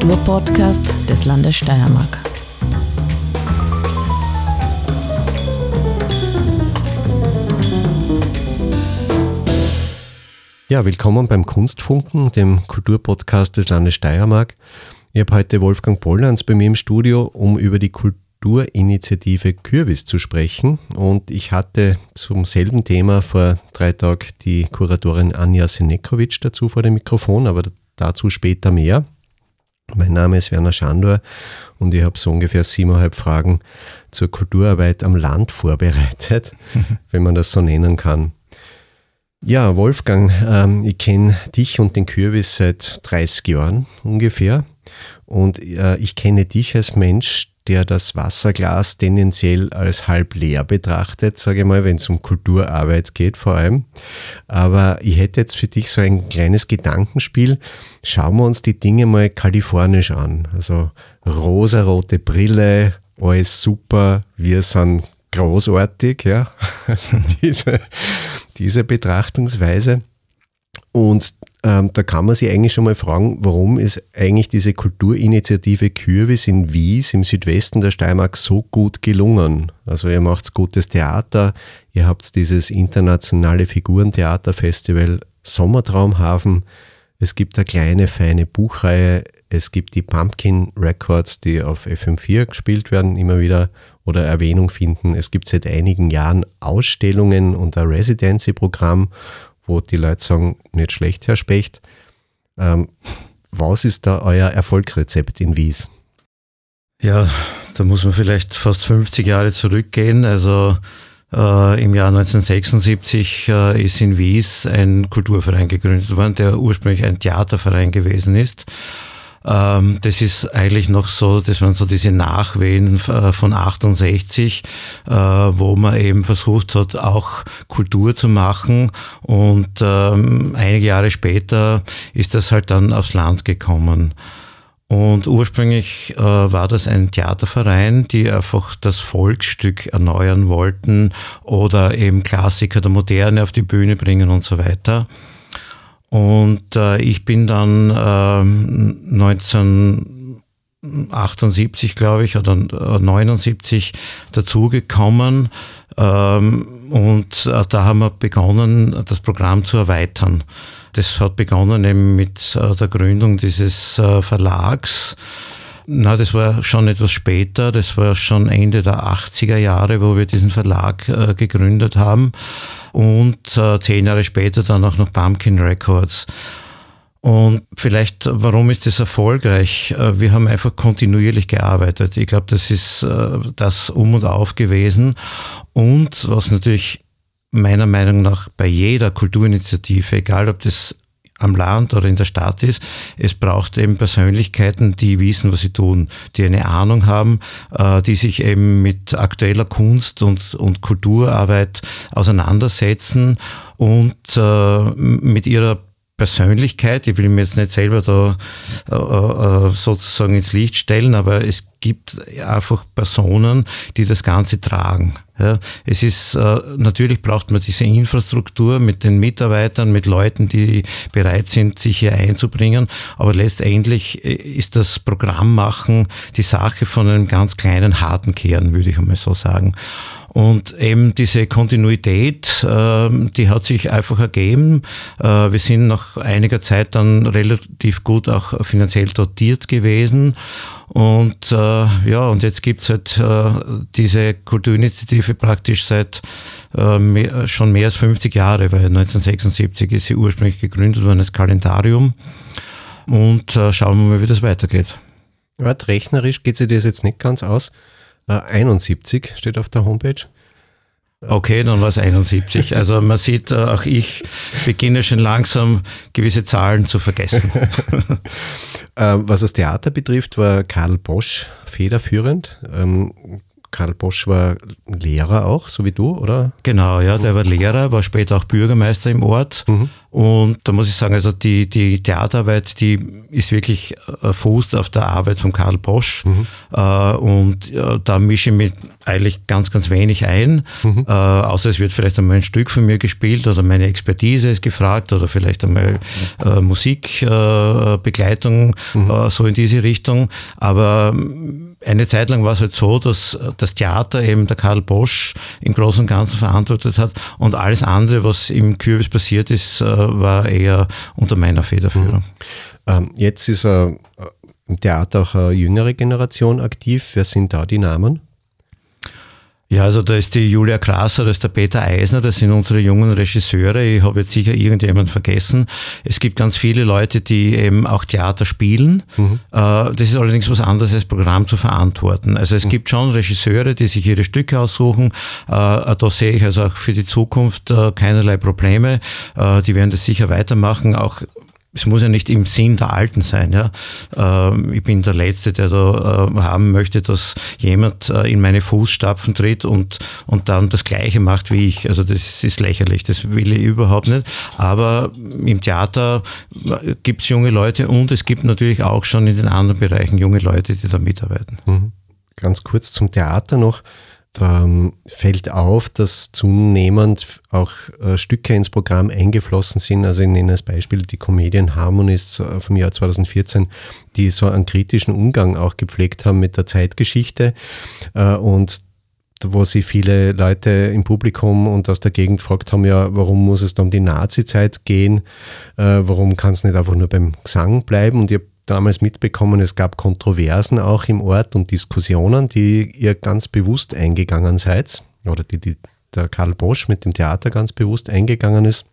Kulturpodcast des Landes Steiermark. Ja, willkommen beim Kunstfunken, dem Kulturpodcast des Landes Steiermark. Ich habe heute Wolfgang Pollands bei mir im Studio, um über die Kulturinitiative Kürbis zu sprechen. Und ich hatte zum selben Thema vor drei Tagen die Kuratorin Anja Senekovic dazu vor dem Mikrofon, aber dazu später mehr. Mein Name ist Werner Schandor und ich habe so ungefähr siebeneinhalb Fragen zur Kulturarbeit am Land vorbereitet, wenn man das so nennen kann. Ja, Wolfgang, ähm, ich kenne dich und den Kürbis seit 30 Jahren ungefähr und äh, ich kenne dich als Mensch, der das Wasserglas tendenziell als halb leer betrachtet, sage ich mal, wenn es um Kulturarbeit geht vor allem. Aber ich hätte jetzt für dich so ein kleines Gedankenspiel. Schauen wir uns die Dinge mal kalifornisch an. Also rosarote Brille, alles super, wir sind großartig, ja. Also diese, diese Betrachtungsweise. Und ähm, da kann man sich eigentlich schon mal fragen, warum ist eigentlich diese Kulturinitiative Kürbis in Wies im Südwesten der Steiermark so gut gelungen? Also ihr macht gutes Theater, ihr habt dieses internationale Figurentheaterfestival Sommertraumhafen, es gibt eine kleine, feine Buchreihe, es gibt die Pumpkin Records, die auf FM4 gespielt werden, immer wieder oder Erwähnung finden. Es gibt seit einigen Jahren Ausstellungen und ein Residency-Programm wo die Leute sagen, nicht schlecht, Herr Specht. Ähm, was ist da euer Erfolgsrezept in Wies? Ja, da muss man vielleicht fast 50 Jahre zurückgehen. Also äh, im Jahr 1976 äh, ist in Wies ein Kulturverein gegründet worden, der ursprünglich ein Theaterverein gewesen ist. Ähm, das ist eigentlich noch so, dass man so diese Nachwehen äh, von 68, äh, wo man eben versucht hat, auch Kultur zu machen. Und ähm, einige Jahre später ist das halt dann aufs Land gekommen. Und ursprünglich äh, war das ein Theaterverein, die einfach das Volksstück erneuern wollten oder eben Klassiker der Moderne auf die Bühne bringen und so weiter. Und äh, ich bin dann äh, 1978, glaube ich, oder 79 dazugekommen. Ähm, und äh, da haben wir begonnen, das Programm zu erweitern. Das hat begonnen eben mit äh, der Gründung dieses äh, Verlags. Na, das war schon etwas später, das war schon Ende der 80er Jahre, wo wir diesen Verlag äh, gegründet haben und äh, zehn Jahre später dann auch noch Pumpkin Records. Und vielleicht, warum ist das erfolgreich? Äh, wir haben einfach kontinuierlich gearbeitet. Ich glaube, das ist äh, das Um und Auf gewesen. Und was natürlich meiner Meinung nach bei jeder Kulturinitiative, egal ob das am Land oder in der Stadt ist. Es braucht eben Persönlichkeiten, die wissen, was sie tun, die eine Ahnung haben, äh, die sich eben mit aktueller Kunst und, und Kulturarbeit auseinandersetzen und äh, mit ihrer Persönlichkeit, ich will mir jetzt nicht selber da äh, äh, sozusagen ins Licht stellen, aber es gibt einfach Personen, die das Ganze tragen. Ja, es ist äh, natürlich braucht man diese Infrastruktur mit den Mitarbeitern, mit Leuten, die bereit sind, sich hier einzubringen. Aber letztendlich äh, ist das Programm machen die Sache von einem ganz kleinen harten Kern, würde ich einmal so sagen. Und eben diese Kontinuität, ähm, die hat sich einfach ergeben. Äh, wir sind nach einiger Zeit dann relativ gut auch finanziell dotiert gewesen. Und äh, ja, und jetzt gibt es halt äh, diese Kulturinitiative praktisch seit schon mehr als 50 Jahre, weil 1976 ist sie ursprünglich gegründet worden als Kalendarium. Und schauen wir mal, wie das weitergeht. Ja, rechnerisch geht sich das jetzt nicht ganz aus. 71 steht auf der Homepage. Okay, dann war es 71. Also man sieht, äh, auch ich beginne schon langsam gewisse Zahlen zu vergessen. Ähm, was das Theater betrifft, war Karl Bosch federführend. Ähm, Karl Bosch war Lehrer auch, so wie du, oder? Genau, ja, der war Lehrer, war später auch Bürgermeister im Ort. Mhm. Und da muss ich sagen, also die, die Theaterarbeit, die ist wirklich äh, fußt auf der Arbeit von Karl Bosch. Mhm. Äh, und äh, da mische ich mich eigentlich ganz, ganz wenig ein. Mhm. Äh, außer es wird vielleicht einmal ein Stück von mir gespielt oder meine Expertise ist gefragt oder vielleicht einmal äh, Musikbegleitung, mhm. Äh, so in diese Richtung. Aber ähm, eine Zeit lang war es halt so, dass das Theater eben der Karl Bosch im Großen und Ganzen verantwortet hat und alles andere, was im Kürbis passiert ist, war eher unter meiner Federführung. Mhm. Ähm, jetzt ist er im Theater auch eine jüngere Generation aktiv. Wer sind da die Namen? Ja, also da ist die Julia Krasser, da ist der Peter Eisner, das sind unsere jungen Regisseure. Ich habe jetzt sicher irgendjemand vergessen. Es gibt ganz viele Leute, die eben auch Theater spielen. Mhm. Äh, das ist allerdings was anderes als Programm zu verantworten. Also es mhm. gibt schon Regisseure, die sich ihre Stücke aussuchen. Äh, da sehe ich also auch für die Zukunft äh, keinerlei Probleme. Die werden das sicher weitermachen. Auch es muss ja nicht im Sinn der Alten sein. Ja. Ähm, ich bin der Letzte, der da äh, haben möchte, dass jemand äh, in meine Fußstapfen tritt und, und dann das Gleiche macht wie ich. Also das ist lächerlich, das will ich überhaupt nicht. Aber im Theater äh, gibt es junge Leute und es gibt natürlich auch schon in den anderen Bereichen junge Leute, die da mitarbeiten. Mhm. Ganz kurz zum Theater noch. Da ähm, fällt auf, dass zunehmend auch äh, Stücke ins Programm eingeflossen sind. Also ich nenne als Beispiel die Comedian Harmonists äh, vom Jahr 2014, die so einen kritischen Umgang auch gepflegt haben mit der Zeitgeschichte äh, und wo sie viele Leute im Publikum und aus der Gegend gefragt haben, ja, warum muss es da um die Nazi-Zeit gehen? Äh, warum kann es nicht einfach nur beim Gesang bleiben? Und ich damals mitbekommen, es gab Kontroversen auch im Ort und Diskussionen, die ihr ganz bewusst eingegangen seid, oder die, die der Karl Bosch mit dem Theater ganz bewusst eingegangen ist.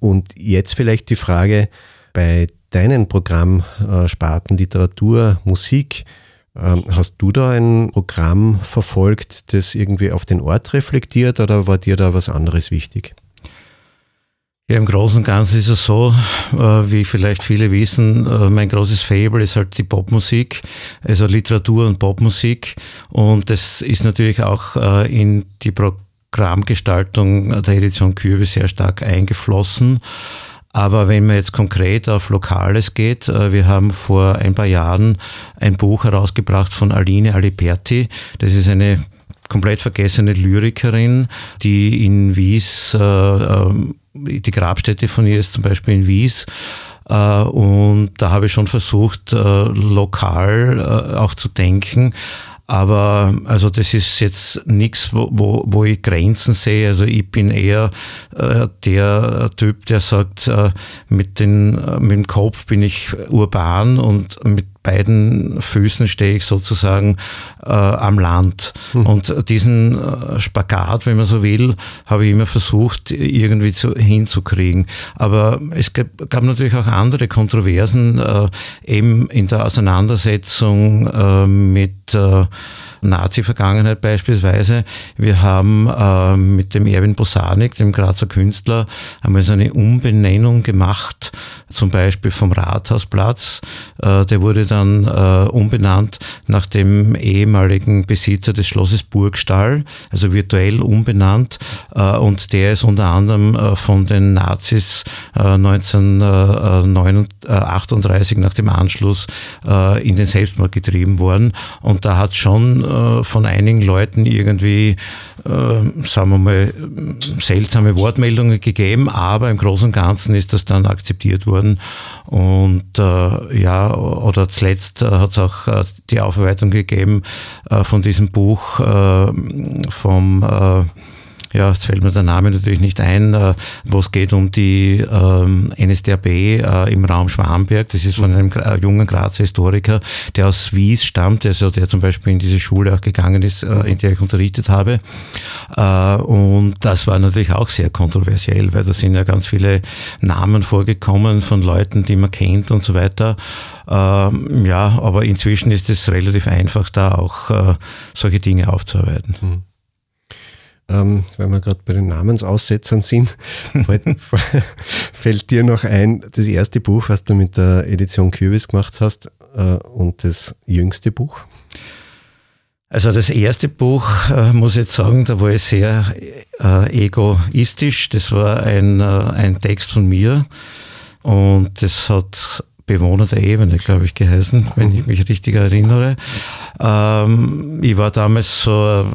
Und jetzt vielleicht die Frage, bei deinen Programmsparten Literatur, Musik, ähm, Hast du da ein Programm verfolgt, das irgendwie auf den Ort reflektiert oder war dir da was anderes wichtig? Ja, im Großen und Ganzen ist es so, äh, wie vielleicht viele wissen, äh, mein großes Fable ist halt die Popmusik, also Literatur und Popmusik. Und das ist natürlich auch äh, in die Programmgestaltung der Edition Kürbis sehr stark eingeflossen. Aber wenn man jetzt konkret auf Lokales geht, wir haben vor ein paar Jahren ein Buch herausgebracht von Aline Aliberti. Das ist eine komplett vergessene Lyrikerin, die in Wies äh, die Grabstätte von ihr ist zum Beispiel in Wies. Äh, und da habe ich schon versucht, äh, lokal äh, auch zu denken. Aber also das ist jetzt nichts, wo, wo, ich Grenzen sehe. Also ich bin eher der Typ, der sagt, mit, den, mit dem Kopf bin ich urban und mit beiden Füßen stehe ich sozusagen äh, am Land. Hm. Und diesen äh, Spagat, wenn man so will, habe ich immer versucht, irgendwie zu, hinzukriegen. Aber es gab, gab natürlich auch andere Kontroversen, äh, eben in der Auseinandersetzung äh, mit äh, Nazi-Vergangenheit beispielsweise. Wir haben äh, mit dem Erwin Bosanik, dem Grazer Künstler, einmal so eine Umbenennung gemacht, zum Beispiel vom Rathausplatz. Äh, der wurde dann äh, umbenannt nach dem ehemaligen Besitzer des Schlosses Burgstall, also virtuell umbenannt. Äh, und der ist unter anderem äh, von den Nazis 1938 äh, nach dem Anschluss in den Selbstmord getrieben worden. Und da hat schon äh, von einigen Leuten irgendwie, äh, sagen wir mal, seltsame Wortmeldungen gegeben, aber im Großen und Ganzen ist das dann akzeptiert worden. Und äh, ja, oder zuletzt hat es auch äh, die Aufarbeitung gegeben äh, von diesem Buch äh, vom ja, jetzt fällt mir der Name natürlich nicht ein, äh, wo es geht um die ähm, NSDAP äh, im Raum Schwamberg. Das ist von einem äh, jungen Grazer Historiker, der aus Wies stammt, also der zum Beispiel in diese Schule auch gegangen ist, äh, in der ich unterrichtet habe. Äh, und das war natürlich auch sehr kontroversiell, weil da sind ja ganz viele Namen vorgekommen von Leuten, die man kennt und so weiter. Ähm, ja, aber inzwischen ist es relativ einfach, da auch äh, solche Dinge aufzuarbeiten. Mhm ähm, weil wir gerade bei den Namensaussetzern sind, fällt dir noch ein, das erste Buch, was du mit der Edition Kürbis gemacht hast äh, und das jüngste Buch? Also das erste Buch, äh, muss ich jetzt sagen, da war ich sehr äh, egoistisch. Das war ein, äh, ein Text von mir und das hat Bewohner der Ebene, glaube ich, geheißen, wenn ich mich richtig erinnere. Ähm, ich war damals so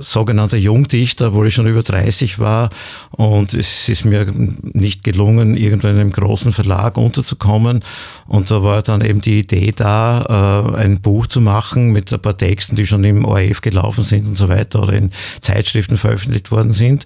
sogenannter Jungdichter, obwohl ich schon über 30 war und es ist mir nicht gelungen, irgendwo in einem großen Verlag unterzukommen und da war dann eben die Idee da, äh, ein Buch zu machen mit ein paar Texten, die schon im ORF gelaufen sind und so weiter oder in Zeitschriften veröffentlicht worden sind.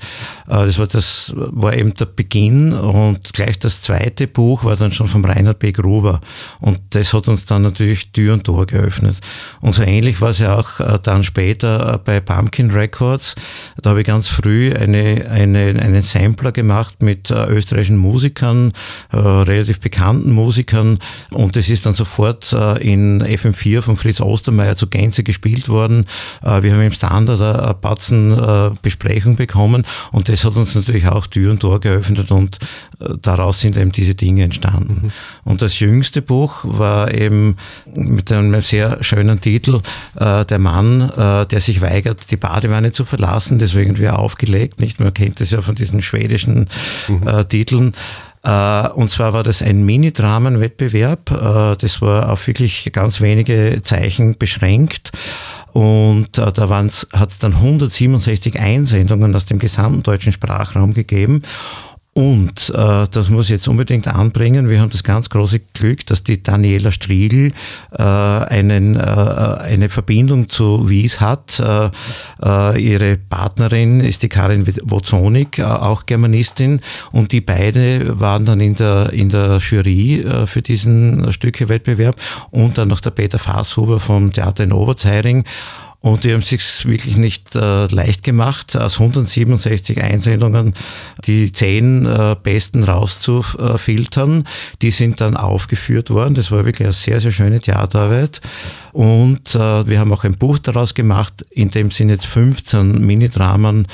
Äh, das war das war eben der Beginn und gleich das zweite Buch war dann schon vom Reinhard B. Gruber und das hat uns dann natürlich Tür und Tor geöffnet. Und so ähnlich war es ja auch äh, dann später bei Pumpkin Records. Da habe ich ganz früh eine, eine, einen Sampler gemacht mit österreichischen Musikern, relativ bekannten Musikern, und das ist dann sofort äh, in FM4 von Fritz Ostermeier zu Gänze gespielt worden. Äh, wir haben im Standard eine Batzen äh, Besprechung bekommen und das hat uns natürlich auch Tür und Tor geöffnet und daraus sind eben diese Dinge entstanden. Mhm. Und das jüngste Buch war eben mit einem sehr schönen Titel, Der Mann, der sich weigert, die Badewanne zu verlassen, deswegen wir aufgelegt, nicht? Man kennt das ja von diesen schwedischen mhm. Titeln. Äh, und zwar war das ein Mini-Dramenwettbewerb. Äh, das war auf wirklich ganz wenige Zeichen beschränkt. Und äh, da hat es dann 167 Einsendungen aus dem gesamten deutschen Sprachraum gegeben. Und äh, das muss ich jetzt unbedingt anbringen. Wir haben das ganz große Glück, dass die Daniela Striegel äh, einen, äh, eine Verbindung zu Wies hat. Äh, äh, ihre Partnerin ist die Karin Wozonik, äh, auch Germanistin. Und die beide waren dann in der, in der Jury äh, für diesen Stückewettbewerb. Und dann noch der Peter Fasshuber vom Theater in Oberzeiring. Und die haben es wirklich nicht äh, leicht gemacht, aus 167 Einsendungen die zehn äh, besten rauszufiltern. Die sind dann aufgeführt worden. Das war wirklich eine sehr, sehr schöne Theaterarbeit. Und äh, wir haben auch ein Buch daraus gemacht, in dem sind jetzt 15 Minidramen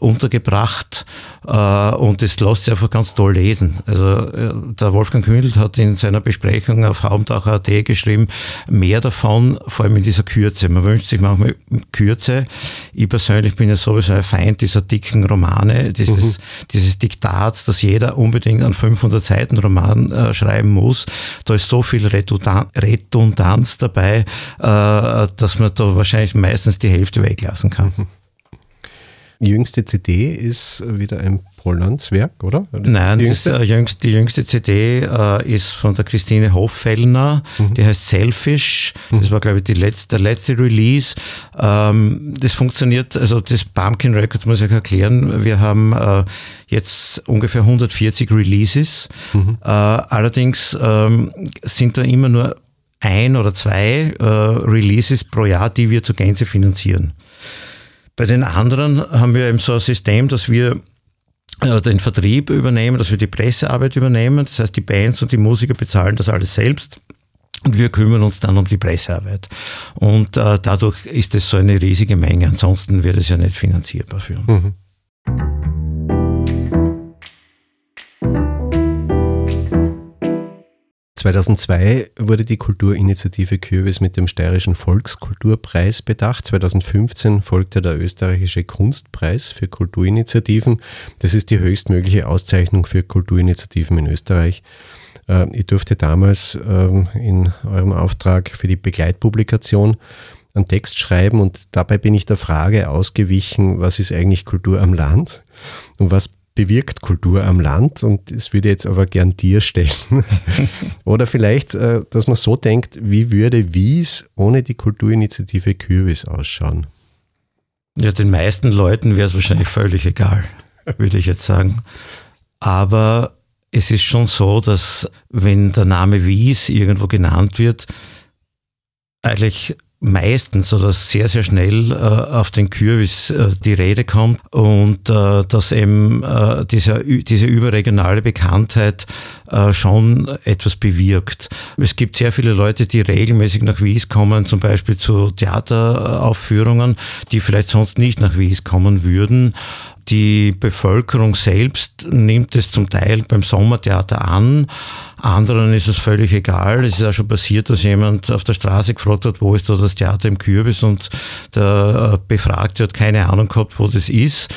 untergebracht. Äh, und das lässt sich einfach ganz toll lesen. Also äh, der Wolfgang Kündelt hat in seiner Besprechung auf Haumdach.at geschrieben, mehr davon, vor allem in dieser Kürze. Man wünscht sich manchmal Kürze. Ich persönlich bin ja sowieso ein Feind dieser dicken Romane, dieses, mhm. dieses Diktats, dass jeder unbedingt einen 500 Seiten Roman äh, schreiben muss. Da ist so viel Redundanz dabei dass man da wahrscheinlich meistens die Hälfte weglassen kann. Die jüngste CD ist wieder ein Pollands-Werk, oder? Nein, die jüngste? Das, äh, jüngst, die jüngste CD äh, ist von der Christine Hoffellner, mhm. die heißt Selfish. Mhm. Das war, glaube ich, letzte, der letzte Release. Ähm, das funktioniert, also das Pumpkin Records muss ich erklären. Wir haben äh, jetzt ungefähr 140 Releases. Mhm. Äh, allerdings ähm, sind da immer nur ein oder zwei äh, Releases pro Jahr, die wir zur Gänze finanzieren. Bei den anderen haben wir eben so ein System, dass wir äh, den Vertrieb übernehmen, dass wir die Pressearbeit übernehmen. Das heißt, die Bands und die Musiker bezahlen das alles selbst. Und wir kümmern uns dann um die Pressearbeit. Und äh, dadurch ist es so eine riesige Menge. Ansonsten wird es ja nicht finanzierbar für uns. Mhm. 2002 wurde die Kulturinitiative Kürbis mit dem Steirischen Volkskulturpreis bedacht. 2015 folgte der österreichische Kunstpreis für Kulturinitiativen. Das ist die höchstmögliche Auszeichnung für Kulturinitiativen in Österreich. Äh, ich durfte damals ähm, in eurem Auftrag für die Begleitpublikation einen Text schreiben und dabei bin ich der Frage ausgewichen, was ist eigentlich Kultur am Land und was bewirkt Kultur am Land und das würde jetzt aber gern dir stellen. Oder vielleicht, äh, dass man so denkt, wie würde Wies ohne die Kulturinitiative Kürbis ausschauen? Ja, den meisten Leuten wäre es wahrscheinlich völlig egal, würde ich jetzt sagen. Aber es ist schon so, dass wenn der Name Wies irgendwo genannt wird, eigentlich meistens oder sehr, sehr schnell äh, auf den Kürbis äh, die Rede kommt und äh, dass eben äh, diese, diese überregionale Bekanntheit äh, schon etwas bewirkt. Es gibt sehr viele Leute, die regelmäßig nach Wies kommen, zum Beispiel zu Theateraufführungen, die vielleicht sonst nicht nach Wies kommen würden. Die Bevölkerung selbst nimmt es zum Teil beim Sommertheater an. Anderen ist es völlig egal. Es ist auch schon passiert, dass jemand auf der Straße gefragt hat, wo ist da das Theater im Kürbis und der äh, Befragte hat keine Ahnung gehabt, wo das ist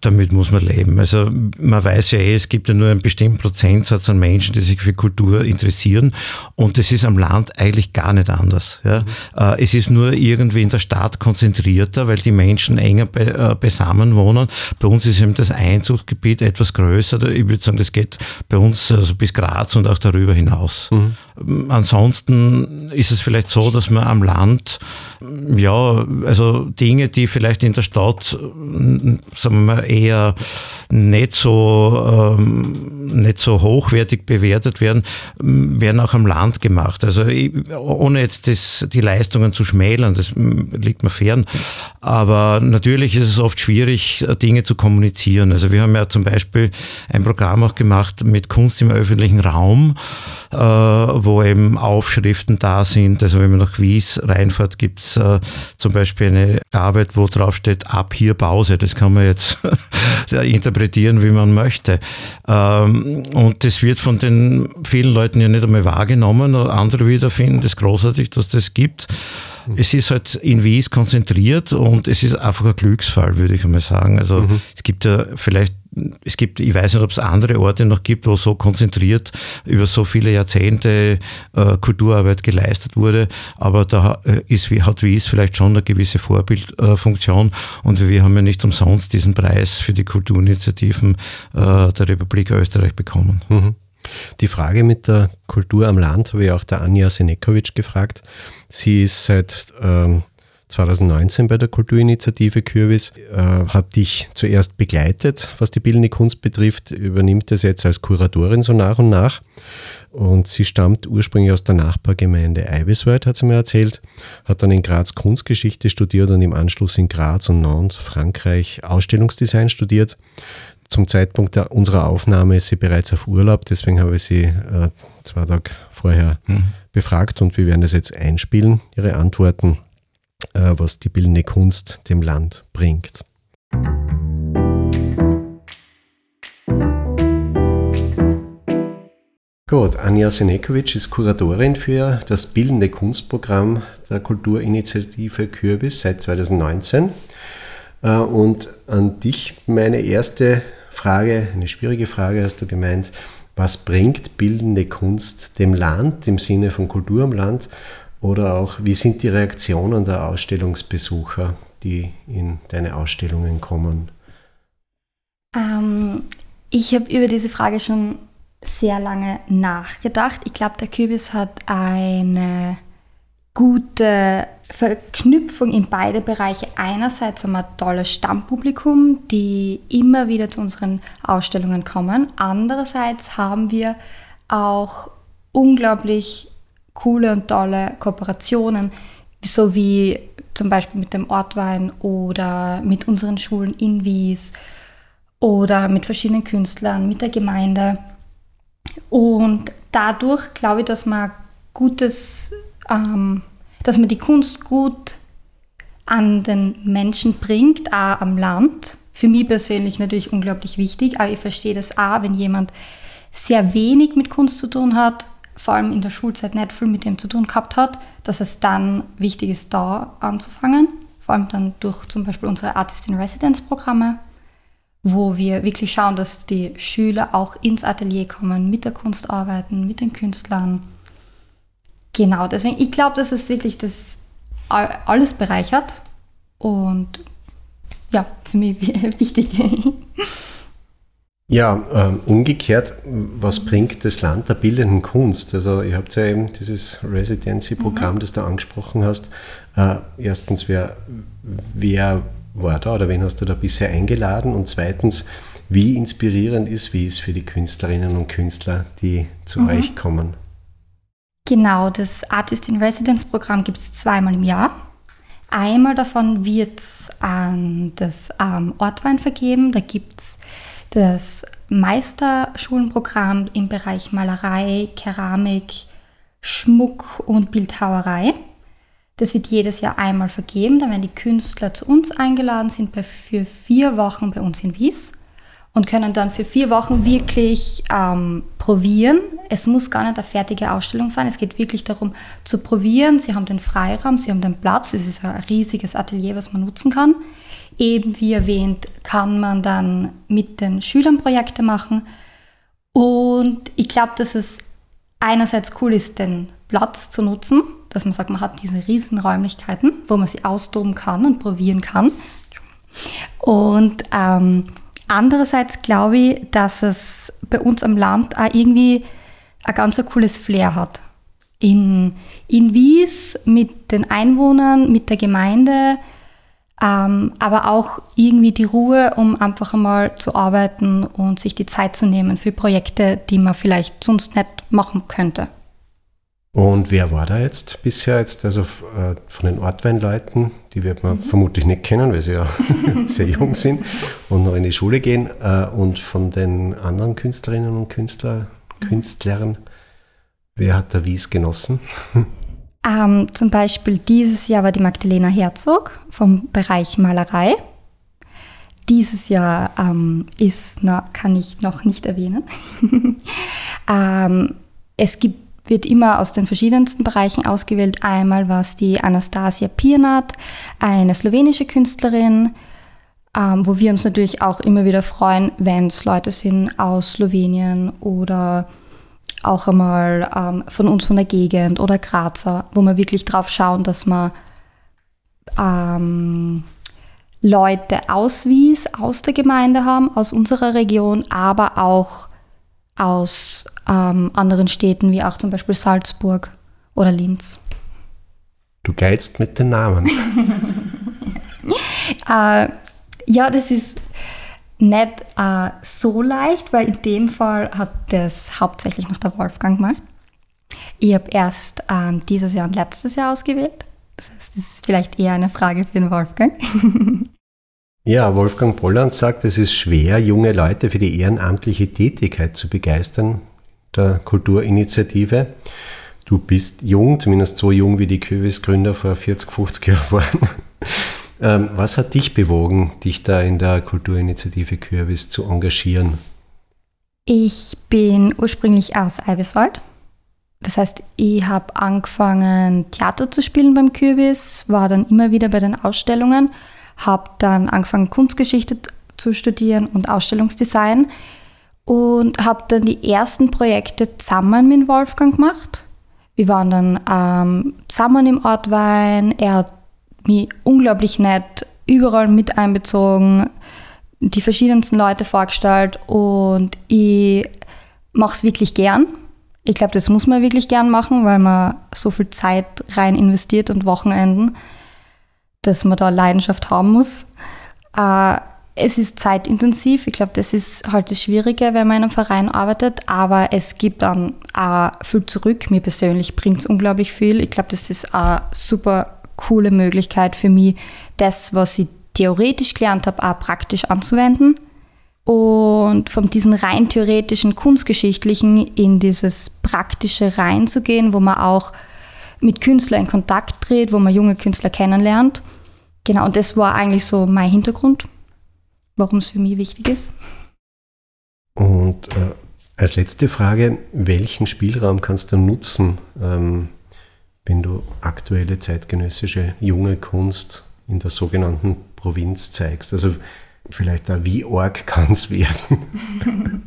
damit muss man leben. Also man weiß ja eh, es gibt ja nur einen bestimmten Prozentsatz an Menschen, die sich für Kultur interessieren und es ist am Land eigentlich gar nicht anders. Ja. Mhm. Es ist nur irgendwie in der Stadt konzentrierter, weil die Menschen enger be äh, beisammen wohnen. Bei uns ist eben das Einzugsgebiet etwas größer. Ich würde sagen, das geht bei uns also bis Graz und auch darüber hinaus. Mhm. Ansonsten ist es vielleicht so, dass man am Land, ja, also Dinge, die vielleicht in der Stadt, sagen wir mal, eher nicht so, ähm, nicht so hochwertig bewertet werden, werden auch am Land gemacht. Also ich, ohne jetzt das, die Leistungen zu schmälern, das liegt mir fern. Aber natürlich ist es oft schwierig, Dinge zu kommunizieren. Also wir haben ja zum Beispiel ein Programm auch gemacht mit Kunst im öffentlichen Raum, äh, wo eben Aufschriften da sind. Also wenn man nach Wies reinfährt, gibt es äh, zum Beispiel eine Arbeit, wo drauf steht, ab hier Pause. Das kann man jetzt interpretieren, wie man möchte. Ähm, und das wird von den vielen Leuten ja nicht einmal wahrgenommen. Andere wieder finden es großartig, dass das gibt. Es ist halt in Wies konzentriert und es ist einfach ein Glücksfall, würde ich einmal sagen. Also mhm. es gibt ja vielleicht es gibt, ich weiß nicht, ob es andere Orte noch gibt, wo so konzentriert über so viele Jahrzehnte äh, Kulturarbeit geleistet wurde, aber da äh, ist, hat Wies vielleicht schon eine gewisse Vorbildfunktion äh, und wir haben ja nicht umsonst diesen Preis für die Kulturinitiativen äh, der Republik Österreich bekommen. Mhm. Die Frage mit der Kultur am Land habe ich auch der Anja Senekovic gefragt. Sie ist seit ähm, 2019 bei der Kulturinitiative Kürbis, äh, hat dich zuerst begleitet, was die bildende Kunst betrifft, übernimmt es jetzt als Kuratorin so nach und nach. Und sie stammt ursprünglich aus der Nachbargemeinde Eiweswald, hat sie mir erzählt, hat dann in Graz Kunstgeschichte studiert und im Anschluss in Graz und Nantes, Frankreich, Ausstellungsdesign studiert zum Zeitpunkt der, unserer Aufnahme ist sie bereits auf Urlaub, deswegen habe ich sie äh, zwei Tage vorher mhm. befragt und wir werden das jetzt einspielen, ihre Antworten, äh, was die bildende Kunst dem Land bringt. Gut, Anja Senekovic ist Kuratorin für das Bildende Kunstprogramm der Kulturinitiative Kürbis seit 2019. Äh, und an dich meine erste Frage, eine schwierige Frage hast du gemeint, was bringt bildende Kunst dem Land im Sinne von Kultur am Land oder auch wie sind die Reaktionen der Ausstellungsbesucher, die in deine Ausstellungen kommen? Ähm, ich habe über diese Frage schon sehr lange nachgedacht. Ich glaube, der Kürbis hat eine gute Verknüpfung in beide Bereiche. Einerseits haben wir ein tolles Stammpublikum, die immer wieder zu unseren Ausstellungen kommen. Andererseits haben wir auch unglaublich coole und tolle Kooperationen, so wie zum Beispiel mit dem Ortwein oder mit unseren Schulen in Wies oder mit verschiedenen Künstlern, mit der Gemeinde. Und dadurch glaube ich, dass man gutes ähm, dass man die Kunst gut an den Menschen bringt, auch am Land. Für mich persönlich natürlich unglaublich wichtig, aber ich verstehe das auch, wenn jemand sehr wenig mit Kunst zu tun hat, vor allem in der Schulzeit nicht viel mit dem zu tun gehabt hat, dass es dann wichtig ist, da anzufangen. Vor allem dann durch zum Beispiel unsere Artist in Residence Programme, wo wir wirklich schauen, dass die Schüler auch ins Atelier kommen, mit der Kunst arbeiten, mit den Künstlern Genau, deswegen, ich glaube, dass es wirklich das alles bereichert und ja, für mich wichtig. Ja, ähm, umgekehrt, was bringt das Land der bildenden Kunst? Also ihr habt ja eben dieses Residency-Programm, mhm. das du angesprochen hast. Äh, erstens, wer, wer war da oder wen hast du da bisher eingeladen? Und zweitens, wie inspirierend ist, wie es für die Künstlerinnen und Künstler, die zu mhm. euch kommen? Genau, das Artist in Residence Programm gibt es zweimal im Jahr. Einmal davon wird es an das ähm, Ortwein vergeben. Da gibt es das Meisterschulenprogramm im Bereich Malerei, Keramik, Schmuck und Bildhauerei. Das wird jedes Jahr einmal vergeben. Da werden die Künstler zu uns eingeladen, sind für vier Wochen bei uns in Wies und können dann für vier Wochen wirklich ähm, probieren. Es muss gar nicht eine fertige Ausstellung sein. Es geht wirklich darum zu probieren. Sie haben den Freiraum, sie haben den Platz. Es ist ein riesiges Atelier, was man nutzen kann. Eben wie erwähnt, kann man dann mit den Schülern Projekte machen. Und ich glaube, dass es einerseits cool ist, den Platz zu nutzen, dass man sagt, man hat diese riesen Räumlichkeiten, wo man sie austoben kann und probieren kann. Und ähm, andererseits glaube ich, dass es bei uns am Land auch irgendwie ein ganz cooles Flair hat. In, in Wies mit den Einwohnern, mit der Gemeinde, ähm, aber auch irgendwie die Ruhe, um einfach einmal zu arbeiten und sich die Zeit zu nehmen für Projekte, die man vielleicht sonst nicht machen könnte. Und wer war da jetzt bisher jetzt, also äh, von den Ortweinleuten, die wird man mhm. vermutlich nicht kennen, weil sie ja sehr jung sind und noch in die Schule gehen, äh, und von den anderen Künstlerinnen und Künstler, Künstlern, wer hat da Wies genossen? Ähm, zum Beispiel dieses Jahr war die Magdalena Herzog vom Bereich Malerei. Dieses Jahr ähm, ist, na, kann ich noch nicht erwähnen. ähm, es gibt, wird immer aus den verschiedensten Bereichen ausgewählt. Einmal war es die Anastasia Piernat, eine slowenische Künstlerin, ähm, wo wir uns natürlich auch immer wieder freuen, wenn es Leute sind aus Slowenien oder auch einmal ähm, von uns von der Gegend oder Grazer, wo wir wirklich drauf schauen, dass man ähm, Leute aus Wies, aus der Gemeinde haben, aus unserer Region, aber auch aus ähm, anderen Städten, wie auch zum Beispiel Salzburg oder Linz. Du geilst mit den Namen. äh, ja, das ist nicht äh, so leicht, weil in dem Fall hat das hauptsächlich noch der Wolfgang gemacht. Ich habe erst ähm, dieses Jahr und letztes Jahr ausgewählt. Das heißt, das ist vielleicht eher eine Frage für den Wolfgang. ja, Wolfgang Bolland sagt, es ist schwer, junge Leute für die ehrenamtliche Tätigkeit zu begeistern, der Kulturinitiative. Du bist jung, zumindest so jung wie die Kövis-Gründer vor 40, 50 Jahren waren. Ähm, was hat dich bewogen, dich da in der Kulturinitiative Kürbis zu engagieren? Ich bin ursprünglich aus Eiweswald. Das heißt, ich habe angefangen, Theater zu spielen beim Kürbis, war dann immer wieder bei den Ausstellungen, habe dann angefangen, Kunstgeschichte zu studieren und Ausstellungsdesign und habe dann die ersten Projekte zusammen mit Wolfgang gemacht. Wir waren dann ähm, zusammen im Ortwein, er hat mich unglaublich nett überall mit einbezogen, die verschiedensten Leute vorgestellt und ich mache es wirklich gern. Ich glaube, das muss man wirklich gern machen, weil man so viel Zeit rein investiert und Wochenenden, dass man da Leidenschaft haben muss. Äh, es ist zeitintensiv. Ich glaube, das ist halt das Schwierige, wenn man in einem Verein arbeitet. Aber es gibt dann auch viel zurück. Mir persönlich bringt es unglaublich viel. Ich glaube, das ist auch super coole Möglichkeit für mich, das, was ich theoretisch gelernt habe, auch praktisch anzuwenden. Und von diesen rein theoretischen, kunstgeschichtlichen in dieses praktische reinzugehen, wo man auch mit Künstlern in Kontakt tritt, wo man junge Künstler kennenlernt. Genau, und das war eigentlich so mein Hintergrund, warum es für mich wichtig ist. Und äh, als letzte Frage, welchen Spielraum kannst du nutzen, ähm, wenn du aktuelle zeitgenössische junge Kunst in der sogenannten Provinz zeigst? Also vielleicht auch, wie arg kann es werden?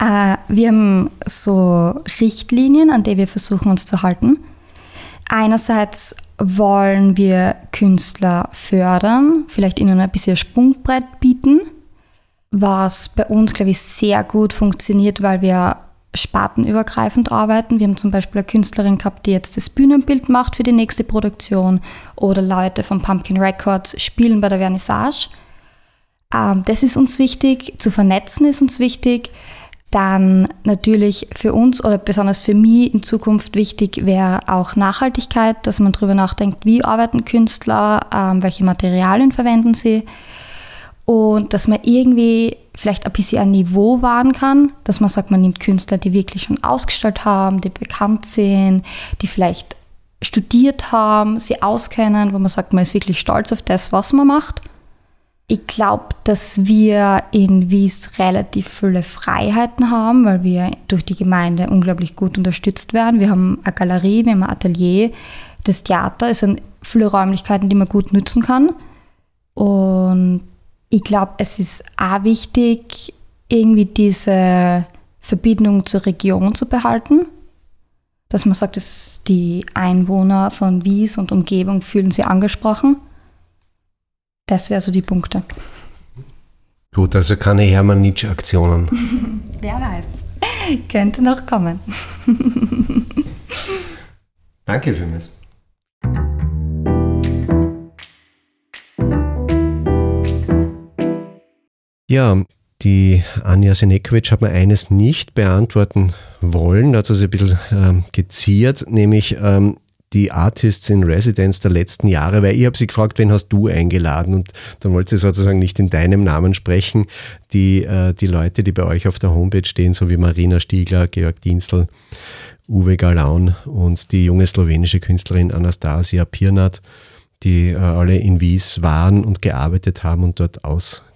äh, wir haben so Richtlinien, an die wir versuchen uns zu halten. Einerseits wollen wir Künstler fördern, vielleicht ihnen ein bisschen Sprungbrett bieten, was bei uns, glaube ich, sehr gut funktioniert, weil wir spartenübergreifend arbeiten. Wir haben zum Beispiel eine Künstlerin gehabt, die jetzt das Bühnenbild macht für die nächste Produktion oder Leute von Pumpkin Records spielen bei der Vernissage. Ähm, das ist uns wichtig, zu vernetzen ist uns wichtig. Dann natürlich für uns oder besonders für mich in Zukunft wichtig wäre auch Nachhaltigkeit, dass man darüber nachdenkt, wie arbeiten Künstler, ähm, welche Materialien verwenden sie. Und dass man irgendwie vielleicht ein bisschen ein Niveau wahren kann, dass man sagt, man nimmt Künstler, die wirklich schon ausgestellt haben, die bekannt sind, die vielleicht studiert haben, sie auskennen, wo man sagt, man ist wirklich stolz auf das, was man macht. Ich glaube, dass wir in Wies relativ viele Freiheiten haben, weil wir durch die Gemeinde unglaublich gut unterstützt werden. Wir haben eine Galerie, wir haben ein Atelier, das Theater, es sind viele Räumlichkeiten, die man gut nutzen kann. Und ich glaube, es ist auch wichtig, irgendwie diese Verbindung zur Region zu behalten. Dass man sagt, dass die Einwohner von Wies und Umgebung fühlen sich angesprochen. Das wäre so die Punkte. Gut, also keine Hermann Nietzsche-Aktionen. Wer weiß. Könnte noch kommen. Danke vielmals. Ja, die Anja Senekovic hat mir eines nicht beantworten wollen, da hat sie sich ein bisschen ähm, geziert, nämlich ähm, die Artists in Residence der letzten Jahre, weil ich habe sie gefragt, wen hast du eingeladen? Und dann wollte sie sozusagen nicht in deinem Namen sprechen. Die, äh, die Leute, die bei euch auf der Homepage stehen, so wie Marina Stiegler, Georg Dienstl, Uwe Galaun und die junge slowenische Künstlerin Anastasia Pirnat, die äh, alle in Wies waren und gearbeitet haben und dort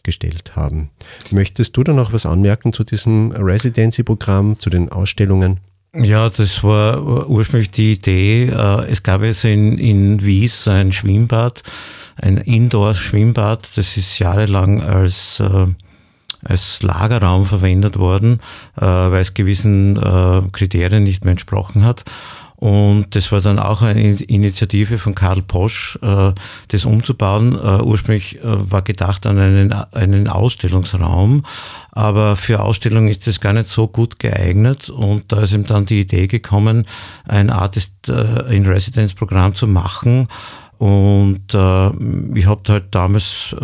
ausgestellt haben. Möchtest du da noch was anmerken zu diesem Residency-Programm, zu den Ausstellungen? Ja, das war ursprünglich die Idee. Äh, es gab jetzt in, in Wies ein Schwimmbad, ein Indoor-Schwimmbad, das ist jahrelang als, äh, als Lagerraum verwendet worden, äh, weil es gewissen Kriterien nicht mehr entsprochen hat. Und das war dann auch eine Initiative von Karl Posch, äh, das umzubauen. Äh, ursprünglich äh, war gedacht an einen, einen Ausstellungsraum, aber für Ausstellungen ist das gar nicht so gut geeignet. Und da ist ihm dann die Idee gekommen, ein Artist in Residence Programm zu machen. Und ich habe halt damals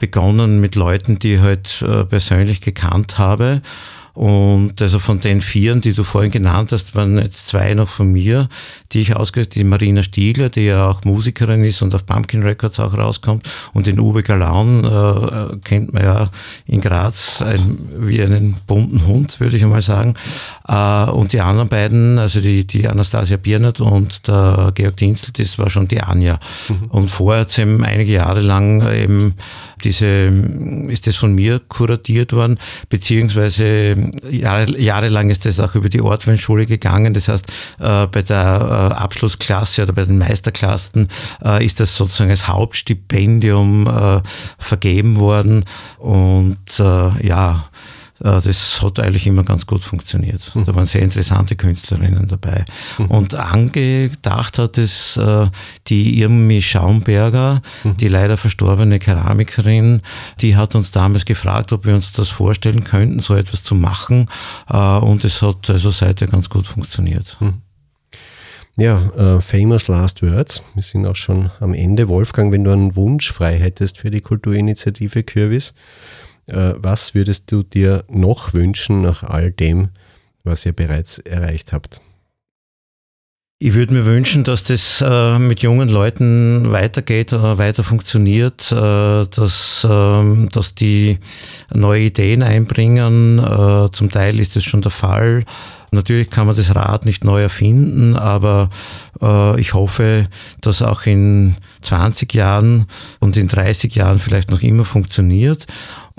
begonnen mit Leuten, die ich halt persönlich gekannt habe und also von den Vieren, die du vorhin genannt hast, waren jetzt zwei noch von mir, die ich ausgehört, die Marina Stiegler, die ja auch Musikerin ist und auf Pumpkin Records auch rauskommt. Und den Uwe Galaun äh, kennt man ja in Graz ein, wie einen bunten Hund, würde ich einmal sagen. Äh, und die anderen beiden, also die, die Anastasia Biernert und der Georg Dienstl, das war schon die Anja. Mhm. Und vorher hat eben einige Jahre lang eben diese, ist das von mir kuratiert worden, beziehungsweise Jahre, jahrelang ist das auch über die Ortweinschule gegangen. Das heißt, äh, bei der äh, Abschlussklasse oder bei den Meisterklassen äh, ist das sozusagen als Hauptstipendium vergeben worden. Und ja, das hat eigentlich immer ganz gut funktioniert. Mhm. Da waren sehr interessante Künstlerinnen dabei. Mhm. Und angedacht hat es äh, die Irmi Schaumberger, mhm. die leider verstorbene Keramikerin, die hat uns damals gefragt, ob wir uns das vorstellen könnten, so etwas zu machen. Äh, und es hat also seither ganz gut funktioniert. Mhm. Ja, uh, famous last words. Wir sind auch schon am Ende. Wolfgang, wenn du einen Wunsch frei hättest für die Kulturinitiative Kürbis, äh, was würdest du dir noch wünschen nach all dem, was ihr bereits erreicht habt? Ich würde mir wünschen, dass das äh, mit jungen Leuten weitergeht, äh, weiter funktioniert, äh, dass, ähm, dass die neue Ideen einbringen. Äh, zum Teil ist das schon der Fall. Natürlich kann man das Rad nicht neu erfinden, aber äh, ich hoffe, dass auch in 20 Jahren und in 30 Jahren vielleicht noch immer funktioniert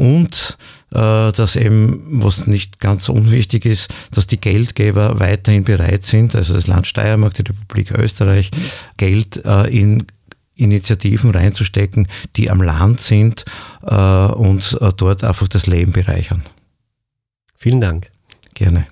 und äh, dass eben, was nicht ganz unwichtig ist, dass die Geldgeber weiterhin bereit sind, also das Land Steiermark, die Republik Österreich, Geld äh, in Initiativen reinzustecken, die am Land sind äh, und äh, dort einfach das Leben bereichern. Vielen Dank. Gerne.